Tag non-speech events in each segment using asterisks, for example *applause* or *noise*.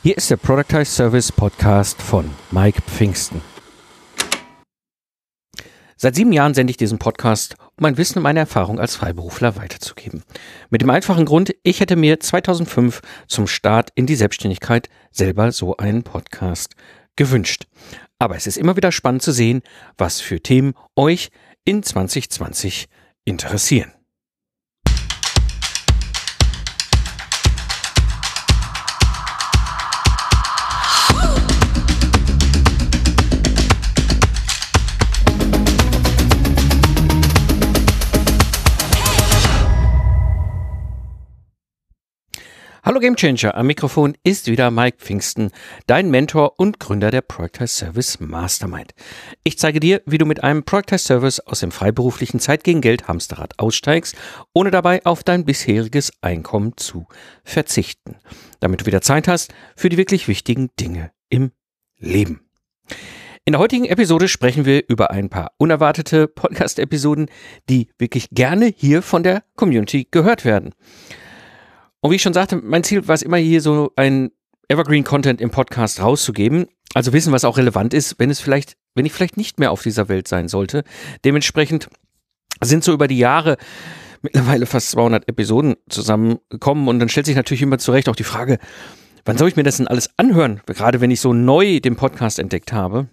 Hier ist der Productize Service Podcast von Mike Pfingsten. Seit sieben Jahren sende ich diesen Podcast, um mein Wissen und meine Erfahrung als Freiberufler weiterzugeben. Mit dem einfachen Grund, ich hätte mir 2005 zum Start in die Selbstständigkeit selber so einen Podcast gewünscht. Aber es ist immer wieder spannend zu sehen, was für Themen euch in 2020 interessieren. Hallo Gamechanger, am Mikrofon ist wieder Mike Pfingsten, dein Mentor und Gründer der Project Service Mastermind. Ich zeige dir, wie du mit einem Project Service aus dem freiberuflichen Zeit gegen Geld Hamsterrad aussteigst, ohne dabei auf dein bisheriges Einkommen zu verzichten, damit du wieder Zeit hast für die wirklich wichtigen Dinge im Leben. In der heutigen Episode sprechen wir über ein paar unerwartete Podcast-Episoden, die wirklich gerne hier von der Community gehört werden. Und wie ich schon sagte, mein Ziel war es immer hier so ein Evergreen Content im Podcast rauszugeben. Also wissen, was auch relevant ist, wenn es vielleicht, wenn ich vielleicht nicht mehr auf dieser Welt sein sollte. Dementsprechend sind so über die Jahre mittlerweile fast 200 Episoden zusammengekommen und dann stellt sich natürlich immer zurecht auch die Frage, wann soll ich mir das denn alles anhören? Gerade wenn ich so neu den Podcast entdeckt habe.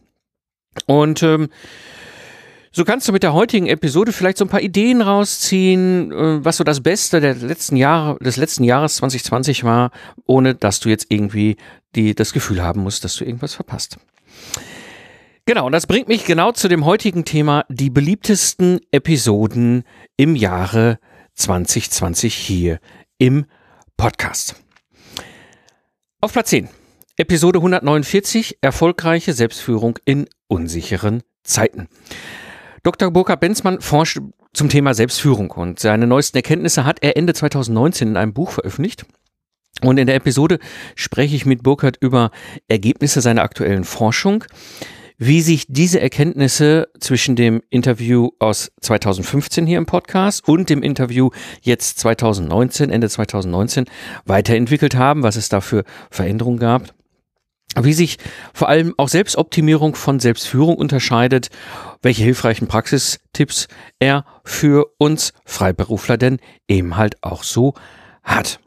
Und ähm, so kannst du mit der heutigen Episode vielleicht so ein paar Ideen rausziehen, äh, was so das Beste der letzten Jahre, des letzten Jahres 2020 war, ohne dass du jetzt irgendwie die, das Gefühl haben musst, dass du irgendwas verpasst. Genau, und das bringt mich genau zu dem heutigen Thema, die beliebtesten Episoden im Jahre 2020 hier im Podcast. Auf Platz 10. Episode 149, erfolgreiche Selbstführung in unsicheren Zeiten. Dr. Burkhard Benzmann forscht zum Thema Selbstführung und seine neuesten Erkenntnisse hat er Ende 2019 in einem Buch veröffentlicht. Und in der Episode spreche ich mit Burkhard über Ergebnisse seiner aktuellen Forschung, wie sich diese Erkenntnisse zwischen dem Interview aus 2015 hier im Podcast und dem Interview jetzt 2019, Ende 2019 weiterentwickelt haben, was es da für Veränderungen gab wie sich vor allem auch Selbstoptimierung von Selbstführung unterscheidet, welche hilfreichen Praxistipps er für uns Freiberufler denn eben halt auch so hat.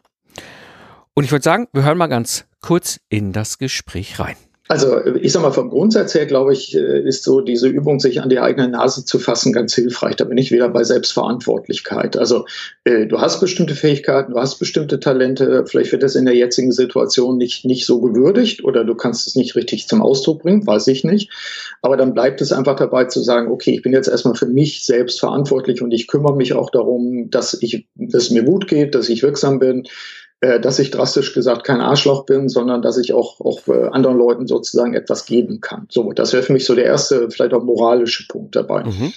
Und ich würde sagen, wir hören mal ganz kurz in das Gespräch rein. Also ich sag mal, vom Grundsatz her, glaube ich, äh, ist so diese Übung, sich an die eigene Nase zu fassen, ganz hilfreich. Da bin ich wieder bei Selbstverantwortlichkeit. Also äh, du hast bestimmte Fähigkeiten, du hast bestimmte Talente, vielleicht wird das in der jetzigen Situation nicht, nicht so gewürdigt oder du kannst es nicht richtig zum Ausdruck bringen, weiß ich nicht. Aber dann bleibt es einfach dabei zu sagen, okay, ich bin jetzt erstmal für mich selbst verantwortlich und ich kümmere mich auch darum, dass ich, dass es mir gut geht, dass ich wirksam bin, äh, dass ich drastisch gesagt kein Arschloch bin, sondern dass ich auch, auch äh, anderen Leuten sozusagen etwas geben kann. So, das wäre für mich so der erste, vielleicht auch moralische Punkt dabei. Mhm.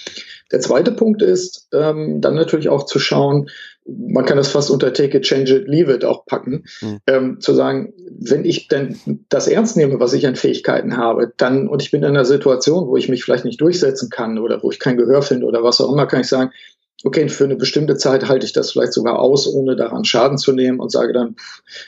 Der zweite Punkt ist, ähm, dann natürlich auch zu schauen, man kann das fast unter Take it, Change it, Leave it auch packen, mhm. ähm, zu sagen, wenn ich denn das ernst nehme, was ich an Fähigkeiten habe, dann, und ich bin in einer Situation, wo ich mich vielleicht nicht durchsetzen kann oder wo ich kein Gehör finde oder was auch immer, kann ich sagen, okay, für eine bestimmte Zeit halte ich das vielleicht sogar aus, ohne daran Schaden zu nehmen und sage dann,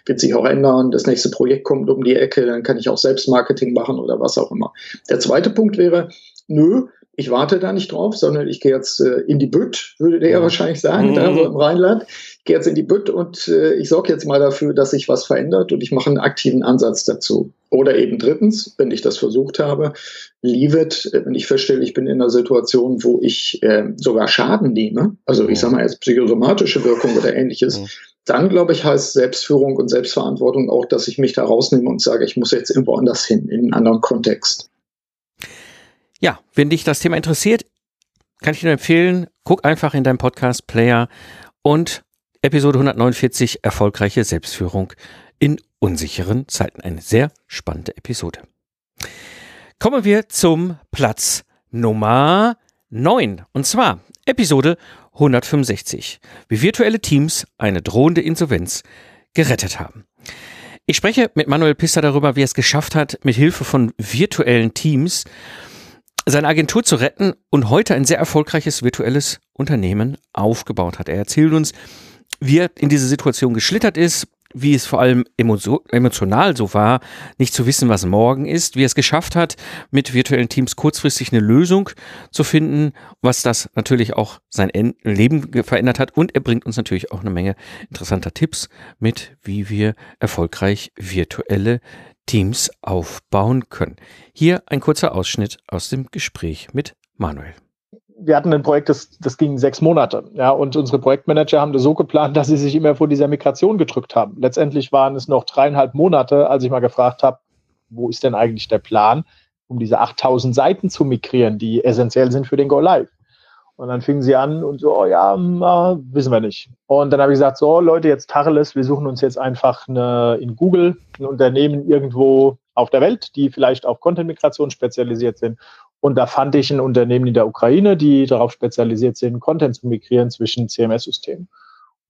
wird sich auch ändern, das nächste Projekt kommt um die Ecke, dann kann ich auch Selbstmarketing machen oder was auch immer. Der zweite Punkt wäre, nö, ich warte da nicht drauf, sondern ich gehe jetzt äh, in die Bütt, würde der ja wahrscheinlich sagen, mhm. da so im Rheinland. Gehe jetzt in die Bütt und äh, ich sorge jetzt mal dafür, dass sich was verändert und ich mache einen aktiven Ansatz dazu. Oder eben drittens, wenn ich das versucht habe, leave it, äh, wenn ich feststelle, ich bin in einer Situation, wo ich äh, sogar Schaden nehme, also ich sage mal jetzt psychosomatische Wirkung oder ähnliches, mhm. dann glaube ich, heißt Selbstführung und Selbstverantwortung auch, dass ich mich da rausnehme und sage, ich muss jetzt irgendwo anders hin, in einen anderen Kontext. Ja, wenn dich das Thema interessiert, kann ich dir empfehlen, guck einfach in deinem Podcast-Player und Episode 149 Erfolgreiche Selbstführung in unsicheren Zeiten. Eine sehr spannende Episode. Kommen wir zum Platz Nummer 9 und zwar Episode 165, wie virtuelle Teams eine drohende Insolvenz gerettet haben. Ich spreche mit Manuel Pista darüber, wie er es geschafft hat, mit Hilfe von virtuellen Teams seine Agentur zu retten und heute ein sehr erfolgreiches virtuelles Unternehmen aufgebaut hat. Er erzählt uns, wie er in diese Situation geschlittert ist, wie es vor allem emotional so war, nicht zu wissen, was morgen ist, wie er es geschafft hat, mit virtuellen Teams kurzfristig eine Lösung zu finden, was das natürlich auch sein Leben verändert hat. Und er bringt uns natürlich auch eine Menge interessanter Tipps mit, wie wir erfolgreich virtuelle Teams aufbauen können. Hier ein kurzer Ausschnitt aus dem Gespräch mit Manuel wir hatten ein Projekt, das, das ging sechs Monate. Ja, und unsere Projektmanager haben das so geplant, dass sie sich immer vor dieser Migration gedrückt haben. Letztendlich waren es noch dreieinhalb Monate, als ich mal gefragt habe, wo ist denn eigentlich der Plan, um diese 8000 Seiten zu migrieren, die essentiell sind für den Go Live. Und dann fingen sie an und so, oh ja, na, wissen wir nicht. Und dann habe ich gesagt, so Leute, jetzt Tacheles, wir suchen uns jetzt einfach eine, in Google ein Unternehmen irgendwo auf der Welt, die vielleicht auf Content-Migration spezialisiert sind und da fand ich ein Unternehmen in der Ukraine, die darauf spezialisiert sind, Content zu migrieren zwischen CMS-Systemen.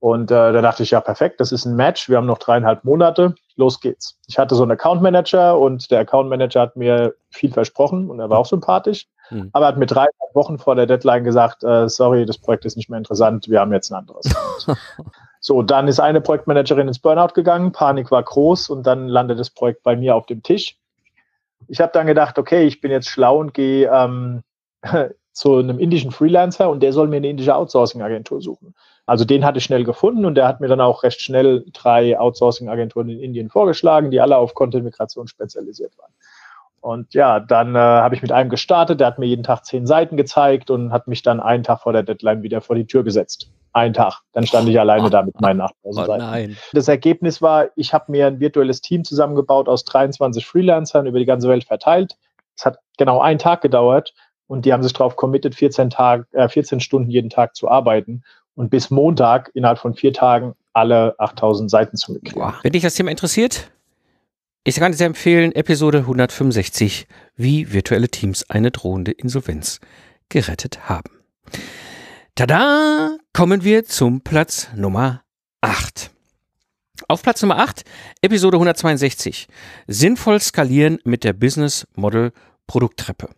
Und äh, da dachte ich, ja, perfekt, das ist ein Match. Wir haben noch dreieinhalb Monate. Los geht's. Ich hatte so einen Account Manager und der Account Manager hat mir viel versprochen und er war auch sympathisch. Mhm. Aber hat mir drei Wochen vor der Deadline gesagt, äh, sorry, das Projekt ist nicht mehr interessant, wir haben jetzt ein anderes. *laughs* so, dann ist eine Projektmanagerin ins Burnout gegangen, Panik war groß und dann landet das Projekt bei mir auf dem Tisch ich habe dann gedacht, okay, ich bin jetzt schlau und gehe ähm, *laughs* zu einem indischen Freelancer und der soll mir eine indische Outsourcing-Agentur suchen. Also den hatte ich schnell gefunden und der hat mir dann auch recht schnell drei Outsourcing-Agenturen in Indien vorgeschlagen, die alle auf Content-Migration spezialisiert waren. Und ja, dann äh, habe ich mit einem gestartet, der hat mir jeden Tag zehn Seiten gezeigt und hat mich dann einen Tag vor der Deadline wieder vor die Tür gesetzt. Ein Tag. Dann stand ich alleine da mit meinen 8000 oh, Seiten. Nein. Das Ergebnis war, ich habe mir ein virtuelles Team zusammengebaut aus 23 Freelancern über die ganze Welt verteilt. Es hat genau einen Tag gedauert und die haben sich darauf committed, 14, Tag, äh, 14 Stunden jeden Tag zu arbeiten und bis Montag innerhalb von vier Tagen alle 8000 Seiten zu migrieren. Wow. Wenn dich das Thema interessiert, ich kann dir empfehlen, Episode 165, wie virtuelle Teams eine drohende Insolvenz gerettet haben. Tada! Kommen wir zum Platz Nummer 8. Auf Platz Nummer 8, Episode 162. Sinnvoll skalieren mit der Business Model Produkttreppe.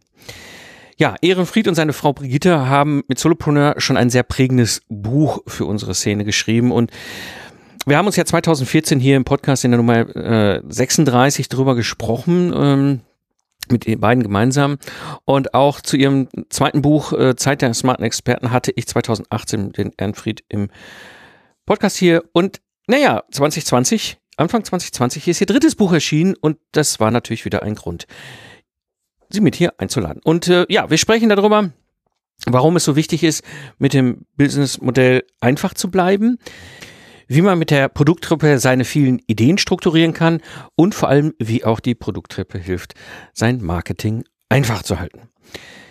Ja, Ehrenfried und seine Frau Brigitte haben mit Solopreneur schon ein sehr prägendes Buch für unsere Szene geschrieben und wir haben uns ja 2014 hier im Podcast in der Nummer äh, 36 drüber gesprochen. Ähm, mit den beiden gemeinsam. Und auch zu ihrem zweiten Buch äh, Zeit der smarten Experten hatte ich 2018 den Ehrenfried im Podcast hier. Und naja, 2020, Anfang 2020 ist ihr drittes Buch erschienen und das war natürlich wieder ein Grund, sie mit hier einzuladen. Und äh, ja, wir sprechen darüber, warum es so wichtig ist, mit dem Businessmodell einfach zu bleiben wie man mit der Produkttreppe seine vielen Ideen strukturieren kann und vor allem, wie auch die Produkttreppe hilft, sein Marketing einfach zu halten.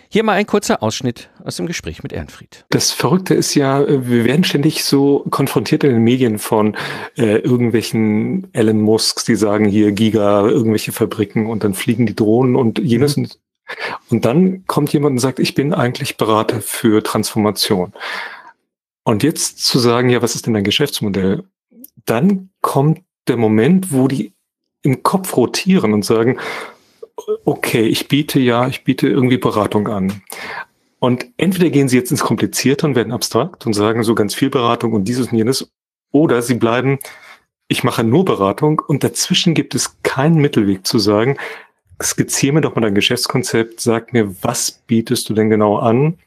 Hier mal ein kurzer Ausschnitt aus dem Gespräch mit Ehrenfried. Das Verrückte ist ja, wir werden ständig so konfrontiert in den Medien von äh, irgendwelchen Elon Musks, die sagen hier Giga, irgendwelche Fabriken und dann fliegen die Drohnen und jenes. Mhm. Und dann kommt jemand und sagt, ich bin eigentlich Berater für Transformation. Und jetzt zu sagen, ja, was ist denn dein Geschäftsmodell? Dann kommt der Moment, wo die im Kopf rotieren und sagen, okay, ich biete ja, ich biete irgendwie Beratung an. Und entweder gehen sie jetzt ins Komplizierte und werden abstrakt und sagen so ganz viel Beratung und dieses und jenes, oder sie bleiben, ich mache nur Beratung und dazwischen gibt es keinen Mittelweg zu sagen, skizziere mir doch mal dein Geschäftskonzept, sag mir, was bietest du denn genau an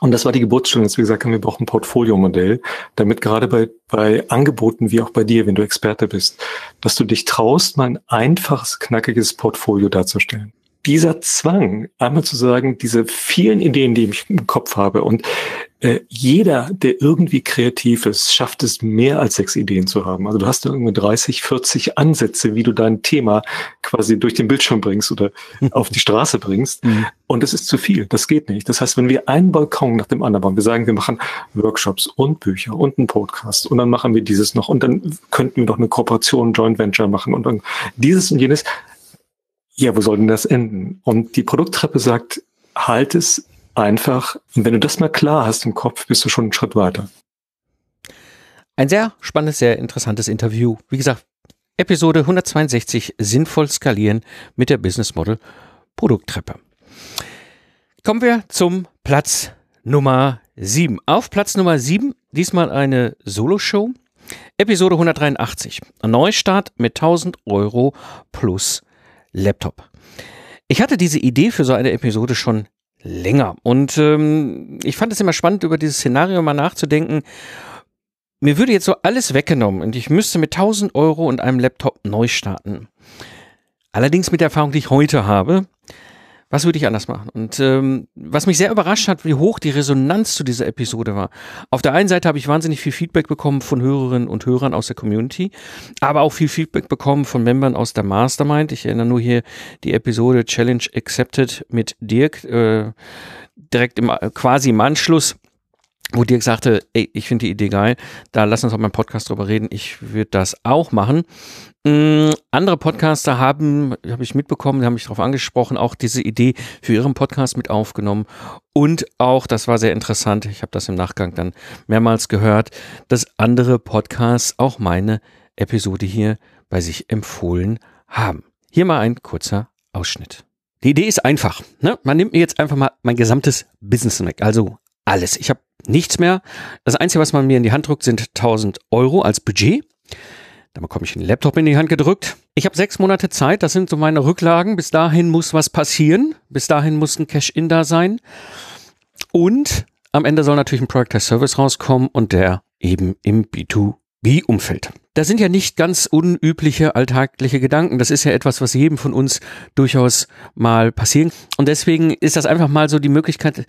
und das war die Geburtsstunde, dass wir gesagt haben, wir brauchen ein Portfoliomodell, damit gerade bei, bei Angeboten wie auch bei dir, wenn du Experte bist, dass du dich traust, mal ein einfaches, knackiges Portfolio darzustellen dieser Zwang, einmal zu sagen, diese vielen Ideen, die ich im Kopf habe und äh, jeder, der irgendwie kreativ ist, schafft es mehr als sechs Ideen zu haben. Also du hast irgendwie 30, 40 Ansätze, wie du dein Thema quasi durch den Bildschirm bringst oder *laughs* auf die Straße bringst. Mhm. Und das ist zu viel. Das geht nicht. Das heißt, wenn wir einen Balkon nach dem anderen bauen, wir sagen, wir machen Workshops und Bücher und einen Podcast und dann machen wir dieses noch und dann könnten wir noch eine Kooperation, Joint Venture machen und dann dieses und jenes ja, wo soll denn das enden? Und die Produkttreppe sagt, halt es einfach. Und wenn du das mal klar hast im Kopf, bist du schon einen Schritt weiter. Ein sehr spannendes, sehr interessantes Interview. Wie gesagt, Episode 162 sinnvoll skalieren mit der Business Model Produkttreppe. Kommen wir zum Platz Nummer 7. Auf Platz Nummer 7 diesmal eine Solo-Show. Episode 183. Neustart mit 1000 Euro plus Laptop. Ich hatte diese Idee für so eine Episode schon länger und ähm, ich fand es immer spannend, über dieses Szenario mal nachzudenken. Mir würde jetzt so alles weggenommen und ich müsste mit 1000 Euro und einem Laptop neu starten. Allerdings mit der Erfahrung, die ich heute habe, was würde ich anders machen? Und ähm, was mich sehr überrascht hat, wie hoch die Resonanz zu dieser Episode war. Auf der einen Seite habe ich wahnsinnig viel Feedback bekommen von Hörerinnen und Hörern aus der Community, aber auch viel Feedback bekommen von Membern aus der Mastermind. Ich erinnere nur hier die Episode Challenge Accepted mit Dirk, äh, direkt im quasi im Anschluss wo Dirk sagte, ey, ich finde die Idee geil, da lass uns mal im Podcast drüber reden, ich würde das auch machen. Mhm, andere Podcaster haben, habe ich mitbekommen, haben mich darauf angesprochen, auch diese Idee für ihren Podcast mit aufgenommen. Und auch, das war sehr interessant, ich habe das im Nachgang dann mehrmals gehört, dass andere Podcasts auch meine Episode hier bei sich empfohlen haben. Hier mal ein kurzer Ausschnitt. Die Idee ist einfach. Ne? Man nimmt mir jetzt einfach mal mein gesamtes Business weg. Also alles. Ich habe nichts mehr. Das Einzige, was man mir in die Hand drückt, sind 1000 Euro als Budget. Da bekomme ich einen Laptop in die Hand gedrückt. Ich habe sechs Monate Zeit, das sind so meine Rücklagen. Bis dahin muss was passieren. Bis dahin muss ein Cash-In da sein. Und am Ende soll natürlich ein Product as Service rauskommen und der eben im B2B-Umfeld. Das sind ja nicht ganz unübliche alltägliche Gedanken. Das ist ja etwas, was jedem von uns durchaus mal passieren. Und deswegen ist das einfach mal so die Möglichkeit,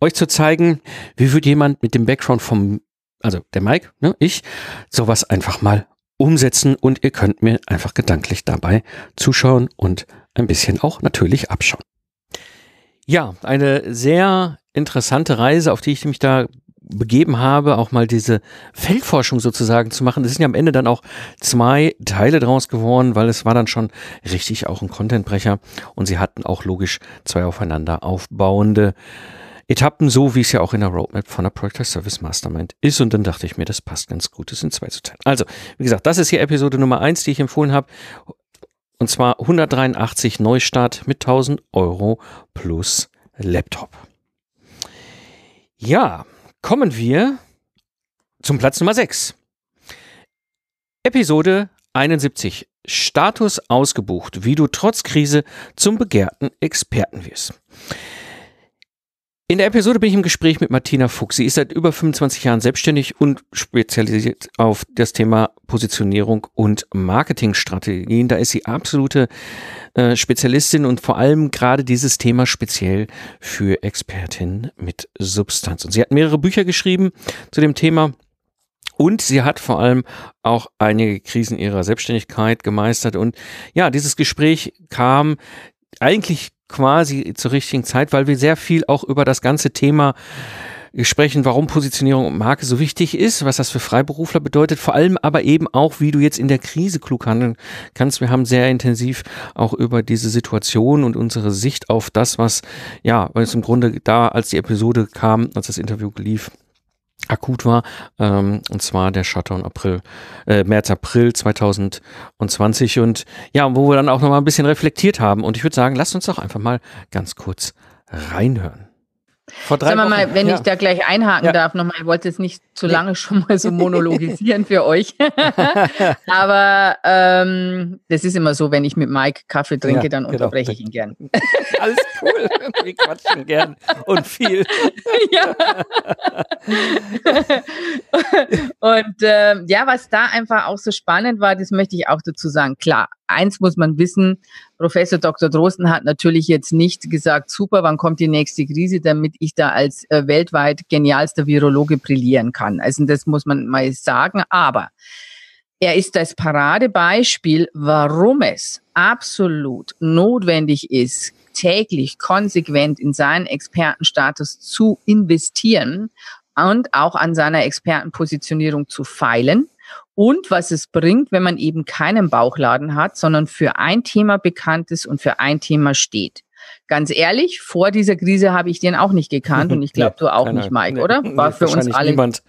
euch zu zeigen, wie wird jemand mit dem Background vom, also der Mike, ne, ich, sowas einfach mal umsetzen und ihr könnt mir einfach gedanklich dabei zuschauen und ein bisschen auch natürlich abschauen. Ja, eine sehr interessante Reise, auf die ich mich da begeben habe, auch mal diese Feldforschung sozusagen zu machen. Es sind ja am Ende dann auch zwei Teile draus geworden, weil es war dann schon richtig auch ein Contentbrecher und sie hatten auch logisch zwei aufeinander aufbauende Etappen, so wie es ja auch in der Roadmap von der Project Service Mastermind ist. Und dann dachte ich mir, das passt ganz gut, das in zwei zu teilen. Also, wie gesagt, das ist hier Episode Nummer eins, die ich empfohlen habe. Und zwar 183 Neustart mit 1000 Euro plus Laptop. Ja, kommen wir zum Platz Nummer 6. Episode 71. Status ausgebucht, wie du trotz Krise zum begehrten Experten wirst. In der Episode bin ich im Gespräch mit Martina Fuchs. Sie ist seit über 25 Jahren selbstständig und spezialisiert auf das Thema Positionierung und Marketingstrategien. Da ist sie absolute äh, Spezialistin und vor allem gerade dieses Thema speziell für Expertinnen mit Substanz. Und sie hat mehrere Bücher geschrieben zu dem Thema. Und sie hat vor allem auch einige Krisen ihrer Selbstständigkeit gemeistert. Und ja, dieses Gespräch kam eigentlich quasi zur richtigen Zeit, weil wir sehr viel auch über das ganze Thema sprechen, warum Positionierung und Marke so wichtig ist, was das für Freiberufler bedeutet, vor allem aber eben auch, wie du jetzt in der Krise klug handeln kannst. Wir haben sehr intensiv auch über diese Situation und unsere Sicht auf das, was, ja, weil es im Grunde da, als die Episode kam, als das Interview lief, akut war, ähm, und zwar der Shutdown April, äh, März, April 2020 und ja, wo wir dann auch nochmal ein bisschen reflektiert haben und ich würde sagen, lasst uns doch einfach mal ganz kurz reinhören. Vor drei Sagen wir mal, wenn ja. ich da gleich einhaken ja. darf, nochmal, ich wollte jetzt nicht zu lange schon mal so monologisieren für euch. *laughs* Aber ähm, das ist immer so, wenn ich mit Mike Kaffee trinke, ja, dann genau. unterbreche ich ihn gern. *laughs* Alles cool. Wir quatschen gern und viel. *laughs* ja. und ähm, ja, was da einfach auch so spannend war, das möchte ich auch dazu sagen. Klar, eins muss man wissen, Professor Dr. Drosten hat natürlich jetzt nicht gesagt, super, wann kommt die nächste Krise, damit ich da als äh, weltweit genialster Virologe brillieren kann. Also das muss man mal sagen. Aber er ist das Paradebeispiel, warum es absolut notwendig ist, täglich konsequent in seinen Expertenstatus zu investieren und auch an seiner Expertenpositionierung zu feilen und was es bringt, wenn man eben keinen Bauchladen hat, sondern für ein Thema bekannt ist und für ein Thema steht. Ganz ehrlich, vor dieser Krise habe ich den auch nicht gekannt und ich *laughs* glaube, nee, du auch nicht, Mike, oder? War nee, für uns alle niemand.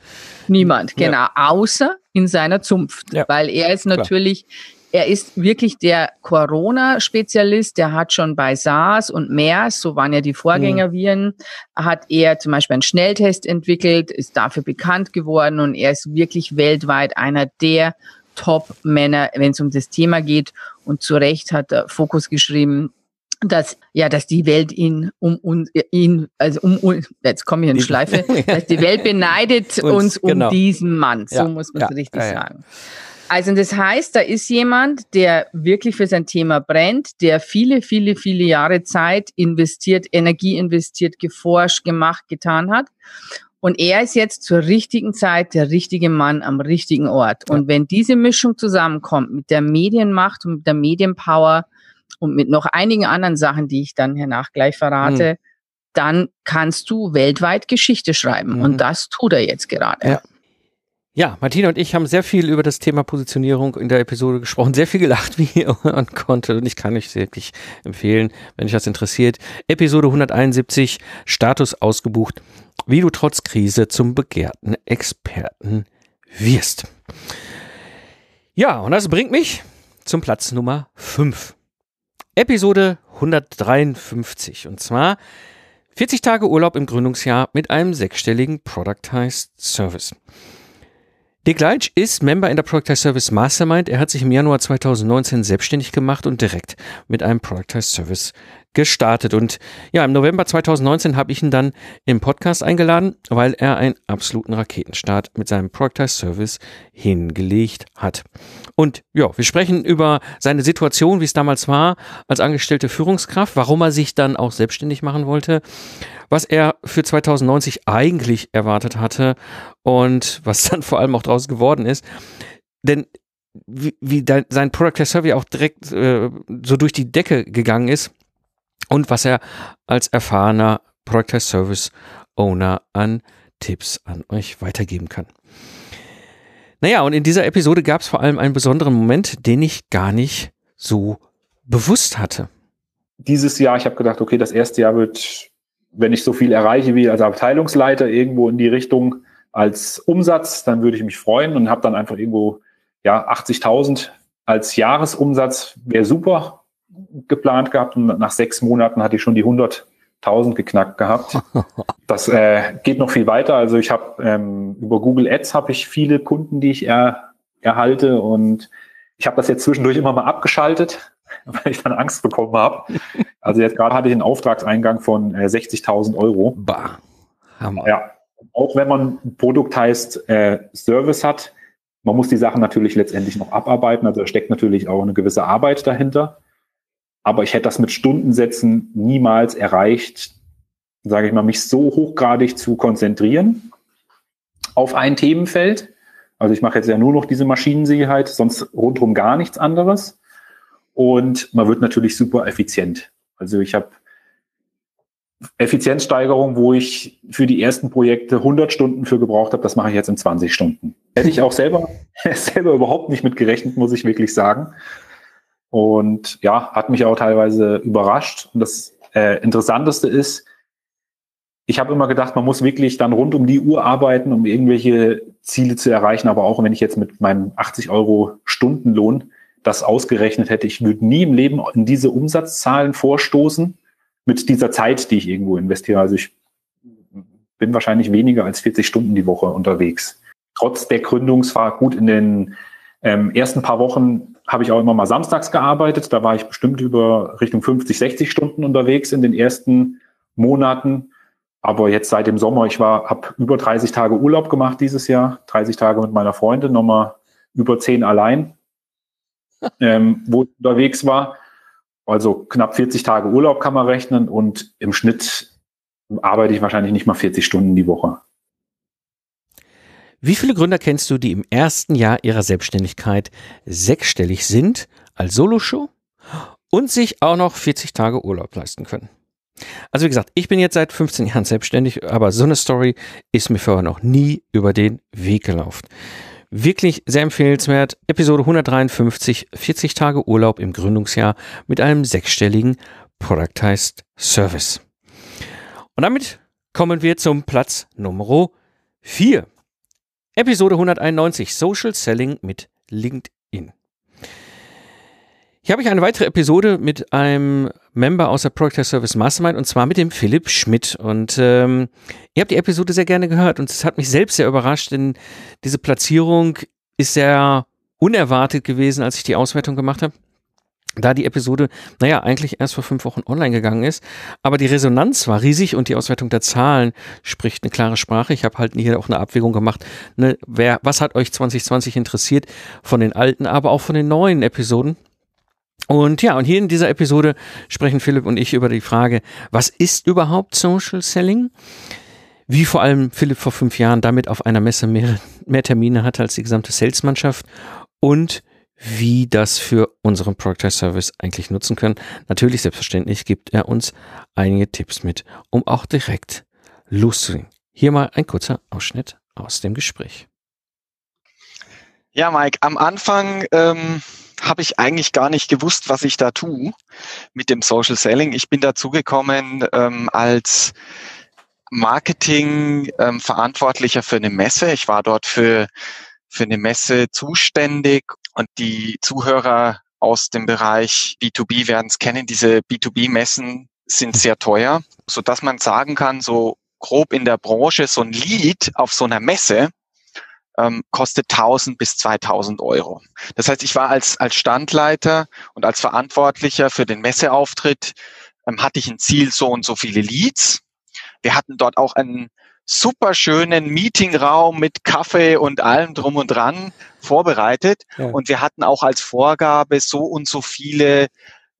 Niemand, genau, ja. außer in seiner Zunft, ja. weil er ist natürlich er ist wirklich der Corona-Spezialist. Der hat schon bei SARS und MERS, so waren ja die Vorgängerviren, hat er zum Beispiel einen Schnelltest entwickelt, ist dafür bekannt geworden und er ist wirklich weltweit einer der Top-Männer, wenn es um das Thema geht. Und zu Recht hat er Fokus geschrieben, dass ja, dass die Welt ihn um und ihn also um jetzt komme ich in Schleife, *laughs* dass die Welt beneidet uns, uns um genau. diesen Mann, so ja, muss man es ja, richtig ja, sagen. Also das heißt, da ist jemand, der wirklich für sein Thema brennt, der viele, viele, viele Jahre Zeit investiert, Energie investiert, geforscht, gemacht, getan hat. Und er ist jetzt zur richtigen Zeit der richtige Mann am richtigen Ort. Und wenn diese Mischung zusammenkommt mit der Medienmacht und mit der Medienpower und mit noch einigen anderen Sachen, die ich dann hernach gleich verrate, mhm. dann kannst du weltweit Geschichte schreiben. Mhm. Und das tut er jetzt gerade. Ja. Ja, Martina und ich haben sehr viel über das Thema Positionierung in der Episode gesprochen, sehr viel gelacht, *laughs* wie ihr hören konntet. Und ich kann euch wirklich empfehlen, wenn euch das interessiert. Episode 171, Status ausgebucht, wie du trotz Krise zum begehrten Experten wirst. Ja, und das bringt mich zum Platz Nummer 5. Episode 153. Und zwar 40 Tage Urlaub im Gründungsjahr mit einem sechsstelligen Productized Service. Dick Leitch ist Member in der Productized Service Mastermind. Er hat sich im Januar 2019 selbstständig gemacht und direkt mit einem Productized Service gestartet. Und ja, im November 2019 habe ich ihn dann im Podcast eingeladen, weil er einen absoluten Raketenstart mit seinem Productized Service hingelegt hat. Und ja, wir sprechen über seine Situation, wie es damals war als angestellte Führungskraft, warum er sich dann auch selbstständig machen wollte, was er für 2090 eigentlich erwartet hatte und was dann vor allem auch draus geworden ist. Denn wie, wie dein, sein Product Survey auch direkt äh, so durch die Decke gegangen ist und was er als erfahrener Product Service Owner an Tipps an euch weitergeben kann. Naja, und in dieser Episode gab es vor allem einen besonderen Moment, den ich gar nicht so bewusst hatte. Dieses Jahr, ich habe gedacht, okay, das erste Jahr wird, wenn ich so viel erreiche wie als Abteilungsleiter irgendwo in die Richtung als Umsatz, dann würde ich mich freuen und habe dann einfach irgendwo ja 80.000 als Jahresumsatz wäre super geplant gehabt und nach sechs Monaten hatte ich schon die 100 1000 geknackt gehabt. *laughs* Das äh, geht noch viel weiter. Also ich habe ähm, über Google Ads habe ich viele Kunden, die ich er, erhalte und ich habe das jetzt zwischendurch immer mal abgeschaltet, *laughs* weil ich dann Angst bekommen habe. Also jetzt gerade hatte ich einen Auftragseingang von äh, 60.000 Euro. Bah, Hammer. Ja, auch wenn man ein Produkt heißt äh, Service hat, man muss die Sachen natürlich letztendlich noch abarbeiten. Also da steckt natürlich auch eine gewisse Arbeit dahinter. Aber ich hätte das mit Stundensätzen niemals erreicht, sage ich mal, mich so hochgradig zu konzentrieren auf ein Themenfeld. Also ich mache jetzt ja nur noch diese Maschinensicherheit, sonst rundherum gar nichts anderes. Und man wird natürlich super effizient. Also ich habe Effizienzsteigerung, wo ich für die ersten Projekte 100 Stunden für gebraucht habe, das mache ich jetzt in 20 Stunden. Hätte ich auch selber, *laughs* selber überhaupt nicht mit gerechnet, muss ich wirklich sagen. Und ja, hat mich auch teilweise überrascht. Und das äh, Interessanteste ist, ich habe immer gedacht, man muss wirklich dann rund um die Uhr arbeiten, um irgendwelche Ziele zu erreichen. Aber auch wenn ich jetzt mit meinem 80 Euro Stundenlohn das ausgerechnet hätte, ich würde nie im Leben in diese Umsatzzahlen vorstoßen mit dieser Zeit, die ich irgendwo investiere. Also ich bin wahrscheinlich weniger als 40 Stunden die Woche unterwegs. Trotz der Gründungsfahrt gut in den ähm, ersten paar Wochen habe ich auch immer mal samstags gearbeitet. Da war ich bestimmt über Richtung 50, 60 Stunden unterwegs in den ersten Monaten. Aber jetzt seit dem Sommer, ich war, habe über 30 Tage Urlaub gemacht dieses Jahr, 30 Tage mit meiner Freundin, nochmal über 10 allein, *laughs* ähm, wo ich unterwegs war. Also knapp 40 Tage Urlaub kann man rechnen und im Schnitt arbeite ich wahrscheinlich nicht mal 40 Stunden die Woche. Wie viele Gründer kennst du, die im ersten Jahr ihrer Selbstständigkeit sechsstellig sind als Soloshow und sich auch noch 40 Tage Urlaub leisten können? Also wie gesagt, ich bin jetzt seit 15 Jahren selbstständig, aber so eine Story ist mir vorher noch nie über den Weg gelaufen. Wirklich sehr empfehlenswert. Episode 153, 40 Tage Urlaub im Gründungsjahr mit einem sechsstelligen Productized Service. Und damit kommen wir zum Platz Nummer 4. Episode 191 Social Selling mit LinkedIn. Hier habe ich eine weitere Episode mit einem Member aus der Project Service Mastermind und zwar mit dem Philipp Schmidt. Und ähm, ihr habt die Episode sehr gerne gehört und es hat mich selbst sehr überrascht, denn diese Platzierung ist sehr unerwartet gewesen, als ich die Auswertung gemacht habe. Da die Episode, naja, eigentlich erst vor fünf Wochen online gegangen ist, aber die Resonanz war riesig und die Auswertung der Zahlen spricht eine klare Sprache. Ich habe halt hier auch eine Abwägung gemacht, ne, wer, was hat euch 2020 interessiert von den alten, aber auch von den neuen Episoden. Und ja, und hier in dieser Episode sprechen Philipp und ich über die Frage, was ist überhaupt Social Selling? Wie vor allem Philipp vor fünf Jahren damit auf einer Messe mehr, mehr Termine hatte als die gesamte Salesmannschaft und wie das für unseren Product Service eigentlich nutzen können. Natürlich, selbstverständlich gibt er uns einige Tipps mit, um auch direkt loszulegen. Hier mal ein kurzer Ausschnitt aus dem Gespräch. Ja, Mike, am Anfang ähm, habe ich eigentlich gar nicht gewusst, was ich da tue mit dem Social Selling. Ich bin dazugekommen ähm, als Marketing-Verantwortlicher ähm, für eine Messe. Ich war dort für, für eine Messe zuständig und die Zuhörer aus dem Bereich B2B werden es kennen. Diese B2B-Messen sind sehr teuer, so dass man sagen kann, so grob in der Branche, so ein Lead auf so einer Messe ähm, kostet 1000 bis 2000 Euro. Das heißt, ich war als, als Standleiter und als Verantwortlicher für den Messeauftritt, ähm, hatte ich ein Ziel, so und so viele Leads. Wir hatten dort auch einen super schönen Meetingraum mit Kaffee und allem drum und dran vorbereitet. Ja. Und wir hatten auch als Vorgabe so und so viele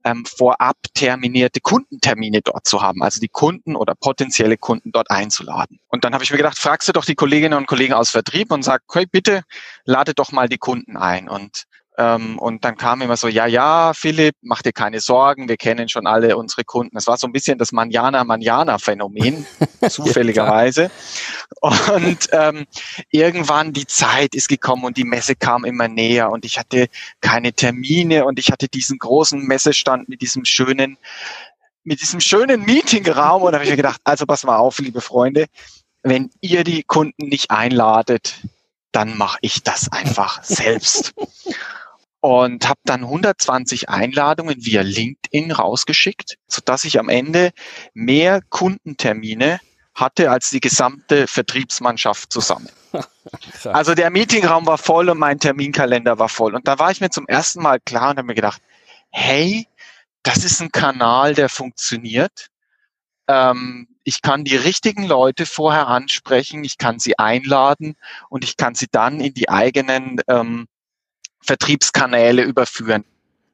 ähm, vorab terminierte Kundentermine dort zu haben, also die Kunden oder potenzielle Kunden dort einzuladen. Und dann habe ich mir gedacht, fragst du doch die Kolleginnen und Kollegen aus Vertrieb und sag, okay, bitte lade doch mal die Kunden ein. Und ähm, und dann kam immer so, ja, ja, Philipp, mach dir keine Sorgen, wir kennen schon alle unsere Kunden. Es war so ein bisschen das Manjana-Manjana-Phänomen, *laughs* zufälligerweise. Und ähm, irgendwann die Zeit ist gekommen und die Messe kam immer näher und ich hatte keine Termine und ich hatte diesen großen Messestand mit diesem schönen, mit diesem schönen Meetingraum und da habe ich mir gedacht, also pass mal auf, liebe Freunde, wenn ihr die Kunden nicht einladet, dann mache ich das einfach selbst *laughs* und habe dann 120 Einladungen via LinkedIn rausgeschickt, sodass ich am Ende mehr Kundentermine hatte als die gesamte Vertriebsmannschaft zusammen. *laughs* also der Meetingraum war voll und mein Terminkalender war voll. Und da war ich mir zum ersten Mal klar und habe mir gedacht, hey, das ist ein Kanal, der funktioniert. Ähm, ich kann die richtigen Leute vorher ansprechen, ich kann sie einladen und ich kann sie dann in die eigenen ähm, Vertriebskanäle überführen.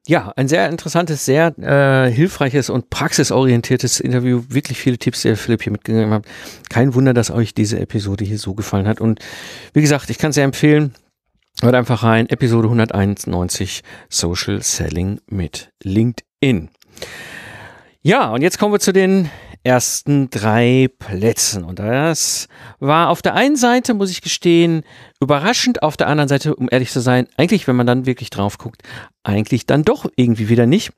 Ja, ein sehr interessantes, sehr äh, hilfreiches und praxisorientiertes Interview. Wirklich viele Tipps, die Philipp hier mitgegeben hat. Kein Wunder, dass euch diese Episode hier so gefallen hat. Und wie gesagt, ich kann sehr empfehlen. Hört einfach rein. Episode 191 Social Selling mit LinkedIn. Ja, und jetzt kommen wir zu den ersten drei Plätzen. Und das war auf der einen Seite, muss ich gestehen, überraschend, auf der anderen Seite, um ehrlich zu sein, eigentlich, wenn man dann wirklich drauf guckt, eigentlich dann doch irgendwie wieder nicht,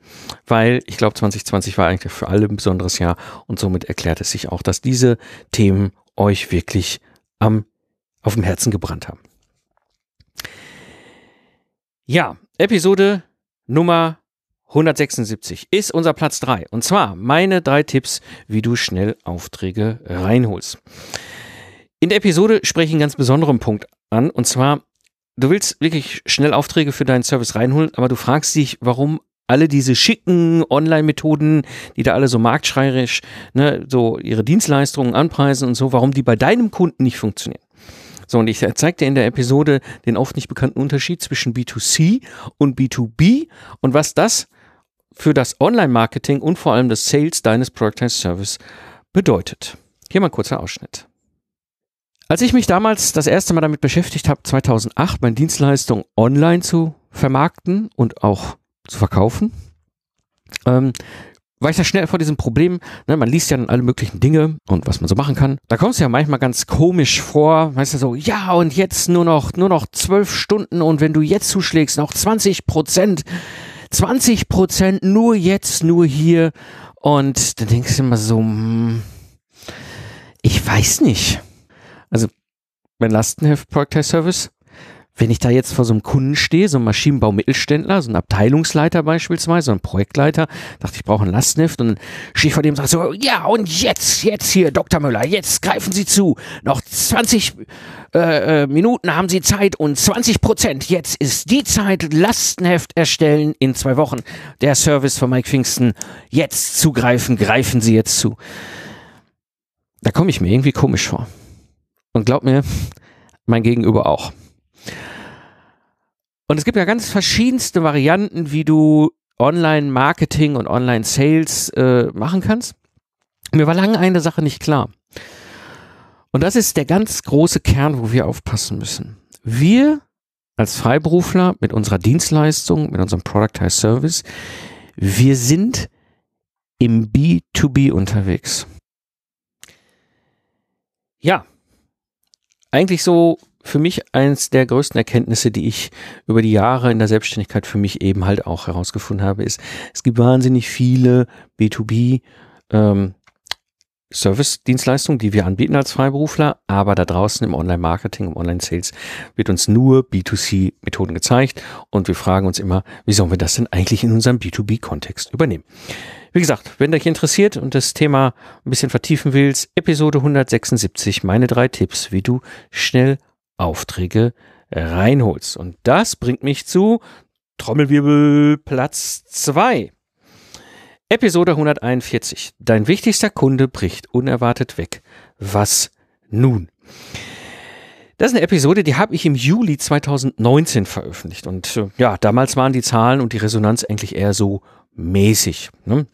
weil ich glaube, 2020 war eigentlich für alle ein besonderes Jahr und somit erklärt es sich auch, dass diese Themen euch wirklich am, auf dem Herzen gebrannt haben. Ja, Episode Nummer 176 ist unser Platz 3. Und zwar meine drei Tipps, wie du schnell Aufträge reinholst. In der Episode spreche ich einen ganz besonderen Punkt an. Und zwar, du willst wirklich schnell Aufträge für deinen Service reinholen, aber du fragst dich, warum alle diese schicken Online-Methoden, die da alle so marktschreierisch, ne, so ihre Dienstleistungen anpreisen und so, warum die bei deinem Kunden nicht funktionieren. So, und ich zeige dir in der Episode den oft nicht bekannten Unterschied zwischen B2C und B2B und was das für das Online-Marketing und vor allem das Sales deines Productized Service bedeutet. Hier mal ein kurzer Ausschnitt. Als ich mich damals das erste Mal damit beschäftigt habe, 2008 meine Dienstleistung online zu vermarkten und auch zu verkaufen, ähm, war ich da schnell vor diesem Problem, ne, man liest ja dann alle möglichen Dinge und was man so machen kann. Da kommt es ja manchmal ganz komisch vor, weißt du, so, ja, und jetzt nur noch, nur noch zwölf Stunden und wenn du jetzt zuschlägst, noch 20 Prozent 20 Prozent nur jetzt, nur hier. Und dann denkst du immer so, hm, ich weiß nicht. Also, mein Lastenheft Product Service, wenn ich da jetzt vor so einem Kunden stehe, so einem Maschinenbau-Mittelständler, so ein Abteilungsleiter beispielsweise, so ein Projektleiter, dachte ich, brauche einen Lastneft und dann stehe ich vor dem und sage so, ja und jetzt, jetzt hier, Dr. Müller, jetzt greifen Sie zu. Noch 20 äh, äh, Minuten haben Sie Zeit und 20 Prozent. Jetzt ist die Zeit, Lastenheft erstellen in zwei Wochen. Der Service von Mike Pfingsten, jetzt zugreifen, greifen Sie jetzt zu. Da komme ich mir irgendwie komisch vor. Und glaub mir, mein Gegenüber auch. Und es gibt ja ganz verschiedenste Varianten, wie du Online-Marketing und Online-Sales äh, machen kannst. Mir war lange eine Sache nicht klar. Und das ist der ganz große Kern, wo wir aufpassen müssen. Wir als Freiberufler mit unserer Dienstleistung, mit unserem Productized Service, wir sind im B2B unterwegs. Ja, eigentlich so für mich eins der größten Erkenntnisse, die ich über die Jahre in der Selbstständigkeit für mich eben halt auch herausgefunden habe, ist, es gibt wahnsinnig viele B2B ähm, Service-Dienstleistungen, die wir anbieten als Freiberufler, aber da draußen im Online-Marketing, im Online-Sales wird uns nur B2C-Methoden gezeigt und wir fragen uns immer, wie sollen wir das denn eigentlich in unserem B2B-Kontext übernehmen? Wie gesagt, wenn dich interessiert und das Thema ein bisschen vertiefen willst, Episode 176, meine drei Tipps, wie du schnell Aufträge reinholst. Und das bringt mich zu Trommelwirbel Platz 2. Episode 141. Dein wichtigster Kunde bricht unerwartet weg. Was nun? Das ist eine Episode, die habe ich im Juli 2019 veröffentlicht. Und äh, ja, damals waren die Zahlen und die Resonanz eigentlich eher so mäßig. Ne?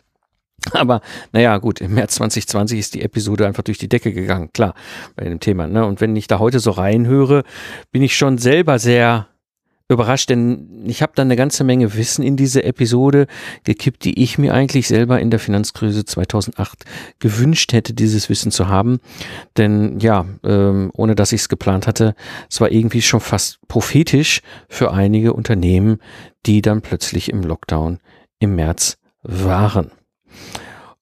Aber naja, gut, im März 2020 ist die Episode einfach durch die Decke gegangen, klar, bei dem Thema. Ne? Und wenn ich da heute so reinhöre, bin ich schon selber sehr überrascht, denn ich habe da eine ganze Menge Wissen in diese Episode gekippt, die ich mir eigentlich selber in der Finanzkrise 2008 gewünscht hätte, dieses Wissen zu haben. Denn ja, ähm, ohne dass ich es geplant hatte, es war irgendwie schon fast prophetisch für einige Unternehmen, die dann plötzlich im Lockdown im März waren.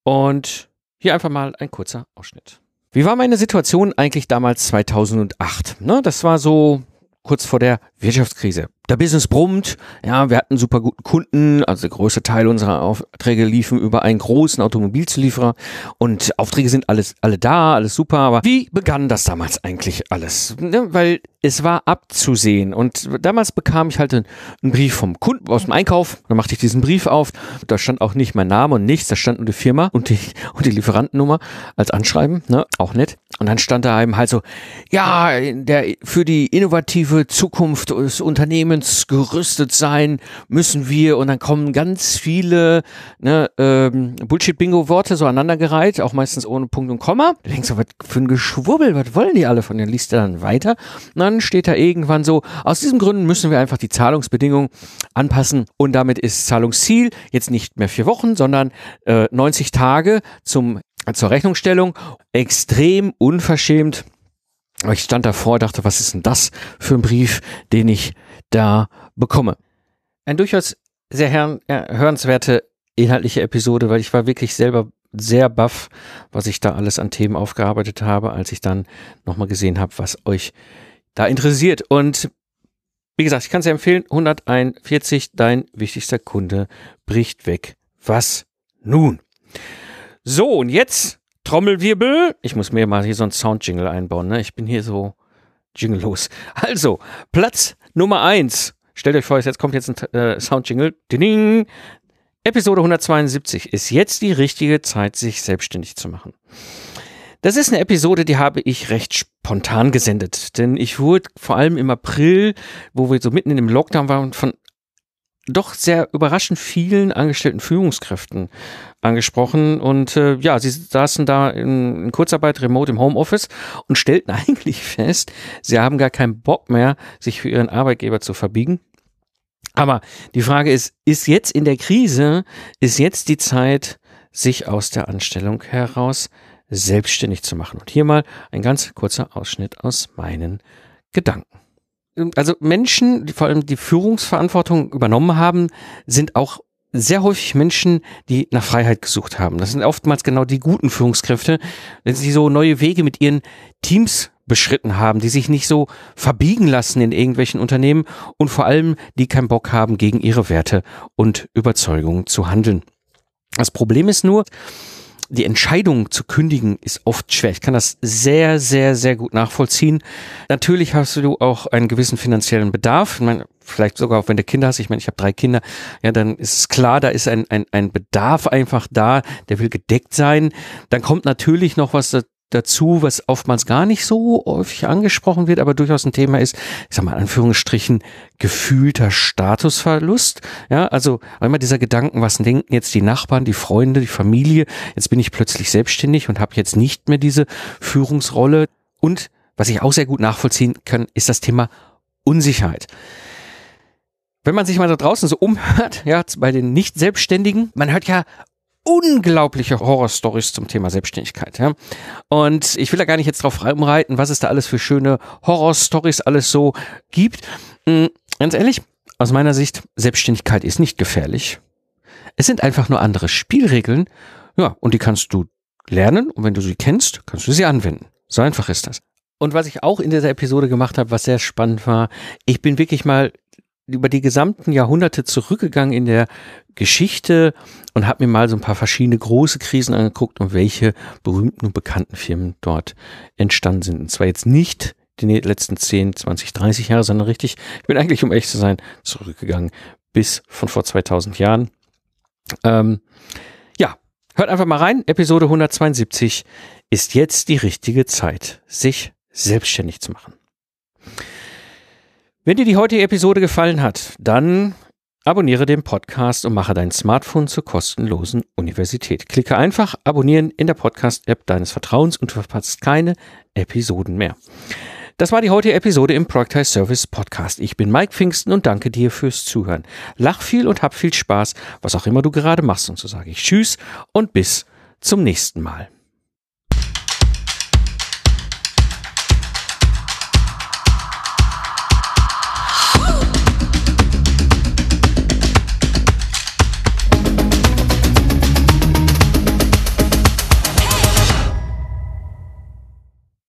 Und hier einfach mal ein kurzer Ausschnitt. Wie war meine Situation eigentlich damals 2008? Ne, das war so kurz vor der Wirtschaftskrise. Der Business brummt, ja, wir hatten super guten Kunden, also der größte Teil unserer Aufträge liefen über einen großen Automobilzulieferer. Und Aufträge sind alles alle da, alles super, aber wie begann das damals eigentlich alles? Ne, weil es war abzusehen. Und damals bekam ich halt einen, Brief vom Kunden aus dem Einkauf, da machte ich diesen Brief auf, da stand auch nicht mein Name und nichts, da stand nur die Firma und die, und die Lieferantennummer als Anschreiben, ne, auch nett. Und dann stand da eben halt so, ja, der, für die innovative Zukunft des Unternehmens gerüstet sein müssen wir. Und dann kommen ganz viele ne, ähm, Bullshit-Bingo-Worte so aneinandergereiht, auch meistens ohne Punkt und Komma. Du denkst so, was für ein Geschwurbel, was wollen die alle von dir? Liest dann weiter. Und dann steht da irgendwann so, aus diesen Gründen müssen wir einfach die Zahlungsbedingungen anpassen. Und damit ist Zahlungsziel jetzt nicht mehr vier Wochen, sondern äh, 90 Tage zum zur Rechnungsstellung. Extrem unverschämt. Ich stand davor, dachte, was ist denn das für ein Brief, den ich da bekomme? Ein durchaus sehr hörenswerte inhaltliche Episode, weil ich war wirklich selber sehr baff, was ich da alles an Themen aufgearbeitet habe, als ich dann nochmal gesehen habe, was euch da interessiert. Und wie gesagt, ich kann es ja empfehlen, 141, dein wichtigster Kunde bricht weg. Was nun? So, und jetzt Trommelwirbel. Ich muss mir mal hier so ein Soundjingle einbauen, ne? Ich bin hier so jinglelos. *laughs* Also, Platz Nummer eins. Stellt euch vor, jetzt kommt jetzt ein äh, Soundjingle. Ding. Episode 172 ist jetzt die richtige Zeit, sich selbstständig zu machen. Das ist eine Episode, die habe ich recht spontan gesendet, denn ich wurde vor allem im April, wo wir so mitten in dem Lockdown waren, von doch sehr überraschend vielen angestellten Führungskräften angesprochen und äh, ja, sie saßen da in, in Kurzarbeit remote im Homeoffice und stellten *laughs* eigentlich fest, sie haben gar keinen Bock mehr, sich für ihren Arbeitgeber zu verbiegen. Aber die Frage ist, ist jetzt in der Krise, ist jetzt die Zeit, sich aus der Anstellung heraus selbstständig zu machen? Und hier mal ein ganz kurzer Ausschnitt aus meinen Gedanken also Menschen, die vor allem die Führungsverantwortung übernommen haben, sind auch sehr häufig Menschen, die nach Freiheit gesucht haben. Das sind oftmals genau die guten Führungskräfte, wenn sie so neue Wege mit ihren Teams beschritten haben, die sich nicht so verbiegen lassen in irgendwelchen Unternehmen und vor allem, die keinen Bock haben, gegen ihre Werte und Überzeugungen zu handeln. Das Problem ist nur, die Entscheidung zu kündigen ist oft schwer. Ich kann das sehr, sehr, sehr gut nachvollziehen. Natürlich hast du auch einen gewissen finanziellen Bedarf. Ich meine, vielleicht sogar auch wenn du Kinder hast. Ich meine, ich habe drei Kinder. Ja, dann ist es klar, da ist ein, ein, ein Bedarf einfach da, der will gedeckt sein. Dann kommt natürlich noch was dazu, was oftmals gar nicht so häufig angesprochen wird, aber durchaus ein Thema ist, ich sag mal in Anführungsstrichen, gefühlter Statusverlust. Ja, also einmal dieser Gedanken, was denken jetzt die Nachbarn, die Freunde, die Familie, jetzt bin ich plötzlich selbstständig und habe jetzt nicht mehr diese Führungsrolle. Und was ich auch sehr gut nachvollziehen kann, ist das Thema Unsicherheit. Wenn man sich mal da draußen so umhört, ja, bei den Nicht-Selbstständigen, man hört ja unglaubliche Horrorstories zum Thema Selbstständigkeit. Ja? Und ich will da gar nicht jetzt drauf rumreiten, was es da alles für schöne Horrorstories alles so gibt. Hm, ganz ehrlich, aus meiner Sicht, Selbstständigkeit ist nicht gefährlich. Es sind einfach nur andere Spielregeln. Ja, und die kannst du lernen und wenn du sie kennst, kannst du sie anwenden. So einfach ist das. Und was ich auch in dieser Episode gemacht habe, was sehr spannend war, ich bin wirklich mal über die gesamten Jahrhunderte zurückgegangen in der Geschichte und habe mir mal so ein paar verschiedene große Krisen angeguckt und welche berühmten und bekannten Firmen dort entstanden sind. Und zwar jetzt nicht die letzten 10, 20, 30 Jahre, sondern richtig, ich bin eigentlich, um echt zu sein, zurückgegangen bis von vor 2000 Jahren. Ähm, ja, hört einfach mal rein. Episode 172 ist jetzt die richtige Zeit, sich selbstständig zu machen. Wenn dir die heutige Episode gefallen hat, dann abonniere den Podcast und mache dein Smartphone zur kostenlosen Universität. Klicke einfach abonnieren in der Podcast-App deines Vertrauens und du verpasst keine Episoden mehr. Das war die heutige Episode im Productize Service Podcast. Ich bin Mike Pfingsten und danke dir fürs Zuhören. Lach viel und hab viel Spaß, was auch immer du gerade machst. Und so sage ich Tschüss und bis zum nächsten Mal.